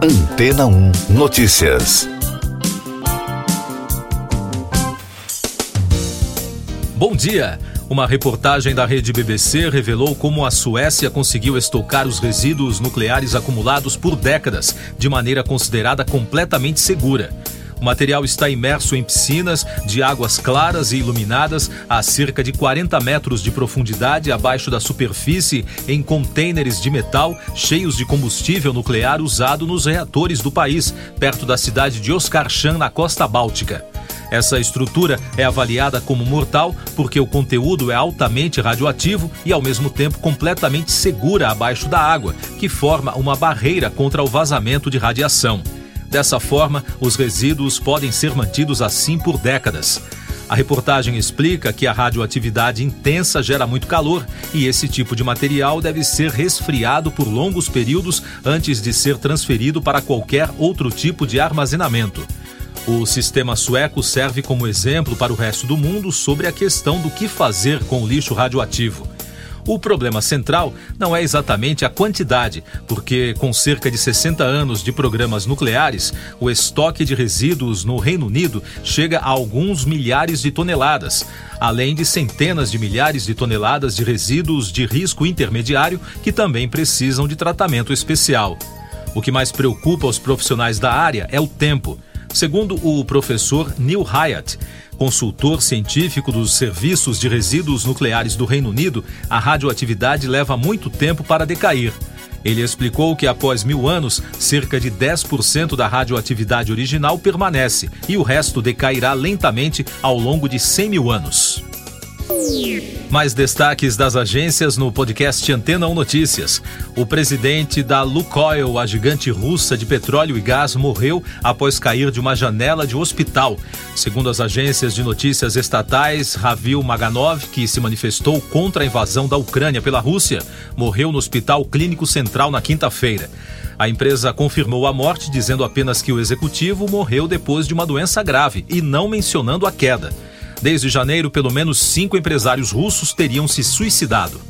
Antena 1 Notícias. Bom dia. Uma reportagem da rede BBC revelou como a Suécia conseguiu estocar os resíduos nucleares acumulados por décadas, de maneira considerada completamente segura. O material está imerso em piscinas de águas claras e iluminadas a cerca de 40 metros de profundidade abaixo da superfície, em contêineres de metal cheios de combustível nuclear usado nos reatores do país, perto da cidade de Oskarshamn, na costa báltica. Essa estrutura é avaliada como mortal porque o conteúdo é altamente radioativo e, ao mesmo tempo, completamente segura abaixo da água, que forma uma barreira contra o vazamento de radiação. Dessa forma, os resíduos podem ser mantidos assim por décadas. A reportagem explica que a radioatividade intensa gera muito calor e esse tipo de material deve ser resfriado por longos períodos antes de ser transferido para qualquer outro tipo de armazenamento. O sistema sueco serve como exemplo para o resto do mundo sobre a questão do que fazer com o lixo radioativo. O problema central não é exatamente a quantidade, porque com cerca de 60 anos de programas nucleares, o estoque de resíduos no Reino Unido chega a alguns milhares de toneladas, além de centenas de milhares de toneladas de resíduos de risco intermediário que também precisam de tratamento especial. O que mais preocupa os profissionais da área é o tempo. Segundo o professor Neil Hyatt, consultor científico dos serviços de resíduos nucleares do Reino Unido, a radioatividade leva muito tempo para decair. Ele explicou que após mil anos, cerca de 10% da radioatividade original permanece e o resto decairá lentamente ao longo de 100 mil anos. Mais destaques das agências no podcast Antena 1 Notícias. O presidente da Lukoil, a gigante russa de petróleo e gás, morreu após cair de uma janela de hospital. Segundo as agências de notícias estatais, Ravil Maganov, que se manifestou contra a invasão da Ucrânia pela Rússia, morreu no Hospital Clínico Central na quinta-feira. A empresa confirmou a morte, dizendo apenas que o executivo morreu depois de uma doença grave e não mencionando a queda. Desde janeiro, pelo menos cinco empresários russos teriam se suicidado.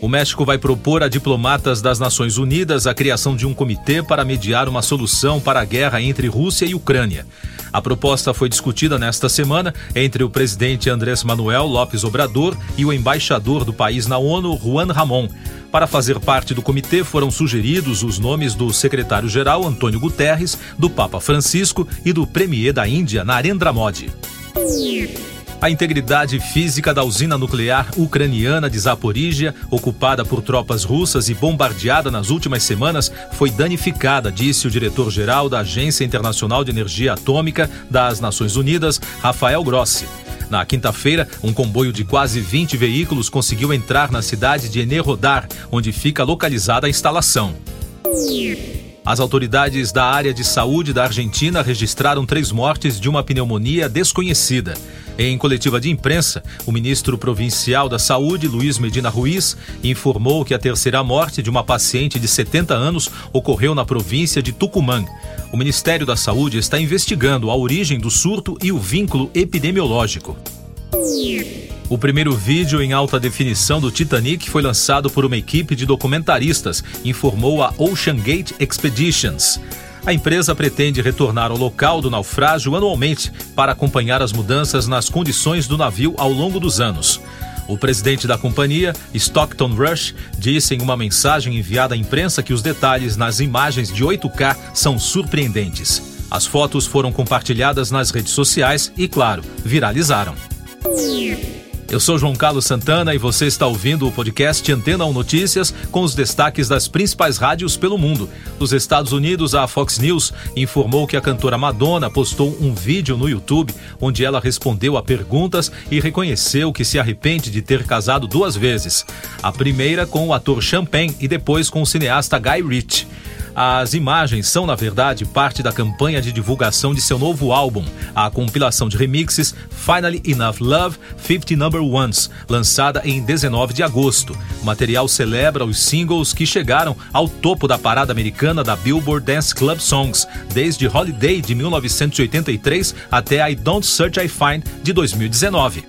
O México vai propor a diplomatas das Nações Unidas a criação de um comitê para mediar uma solução para a guerra entre Rússia e Ucrânia. A proposta foi discutida nesta semana entre o presidente Andrés Manuel López Obrador e o embaixador do país na ONU, Juan Ramon. Para fazer parte do comitê foram sugeridos os nomes do secretário-geral Antônio Guterres, do Papa Francisco e do premier da Índia, Narendra Modi. A integridade física da usina nuclear ucraniana de Zaporizhia, ocupada por tropas russas e bombardeada nas últimas semanas, foi danificada, disse o diretor-geral da Agência Internacional de Energia Atômica das Nações Unidas, Rafael Grossi. Na quinta-feira, um comboio de quase 20 veículos conseguiu entrar na cidade de Enerodar, onde fica localizada a instalação. As autoridades da área de saúde da Argentina registraram três mortes de uma pneumonia desconhecida. Em coletiva de imprensa, o ministro provincial da Saúde, Luiz Medina Ruiz, informou que a terceira morte de uma paciente de 70 anos ocorreu na província de Tucumã. O Ministério da Saúde está investigando a origem do surto e o vínculo epidemiológico. O primeiro vídeo em alta definição do Titanic foi lançado por uma equipe de documentaristas, informou a Ocean Gate Expeditions. A empresa pretende retornar ao local do naufrágio anualmente para acompanhar as mudanças nas condições do navio ao longo dos anos. O presidente da companhia, Stockton Rush, disse em uma mensagem enviada à imprensa que os detalhes nas imagens de 8K são surpreendentes. As fotos foram compartilhadas nas redes sociais e, claro, viralizaram. Eu sou João Carlos Santana e você está ouvindo o podcast Antena 1 Notícias com os destaques das principais rádios pelo mundo. Nos Estados Unidos, a Fox News informou que a cantora Madonna postou um vídeo no YouTube onde ela respondeu a perguntas e reconheceu que se arrepende de ter casado duas vezes. A primeira com o ator Champagne e depois com o cineasta Guy Ritchie. As imagens são, na verdade, parte da campanha de divulgação de seu novo álbum, a compilação de remixes Finally Enough Love 50 Number Ones, lançada em 19 de agosto. O material celebra os singles que chegaram ao topo da parada americana da Billboard Dance Club Songs, desde Holiday de 1983 até I Don't Search I Find de 2019.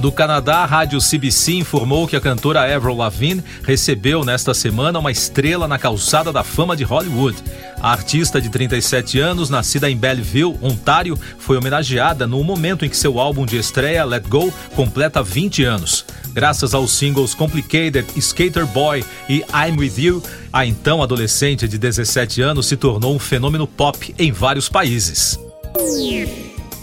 Do Canadá, a rádio CBC informou que a cantora Avril Lavigne recebeu nesta semana uma estrela na calçada da fama de Hollywood. A artista de 37 anos, nascida em Belleville, Ontário, foi homenageada no momento em que seu álbum de estreia, Let Go, completa 20 anos. Graças aos singles Complicated, Skater Boy e I'm With You, a então adolescente de 17 anos se tornou um fenômeno pop em vários países.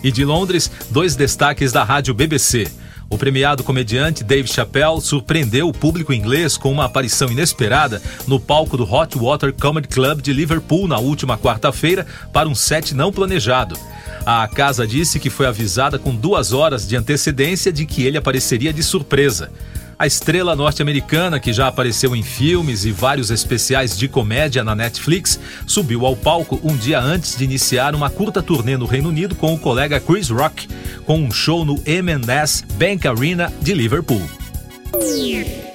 E de Londres, dois destaques da rádio BBC. O premiado comediante Dave Chappelle surpreendeu o público inglês com uma aparição inesperada no palco do Hot Water Comedy Club de Liverpool na última quarta-feira para um set não planejado. A casa disse que foi avisada com duas horas de antecedência de que ele apareceria de surpresa. A estrela norte-americana, que já apareceu em filmes e vários especiais de comédia na Netflix, subiu ao palco um dia antes de iniciar uma curta turnê no Reino Unido com o colega Chris Rock, com um show no M&S Bank Arena de Liverpool.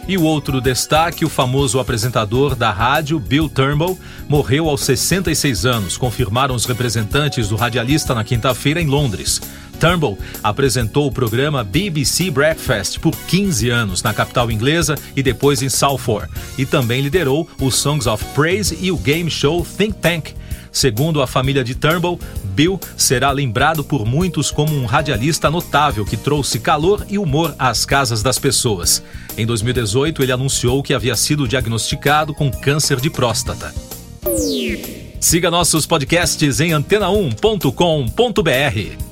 E o outro destaque, o famoso apresentador da rádio, Bill Turnbull, morreu aos 66 anos, confirmaram os representantes do radialista na quinta-feira em Londres. Turnbull apresentou o programa BBC Breakfast por 15 anos na capital inglesa e depois em Salford, e também liderou o Songs of Praise e o game show Think Tank. Segundo a família de Turnbull, Bill será lembrado por muitos como um radialista notável que trouxe calor e humor às casas das pessoas. Em 2018, ele anunciou que havia sido diagnosticado com câncer de próstata. Siga nossos podcasts em antena1.com.br.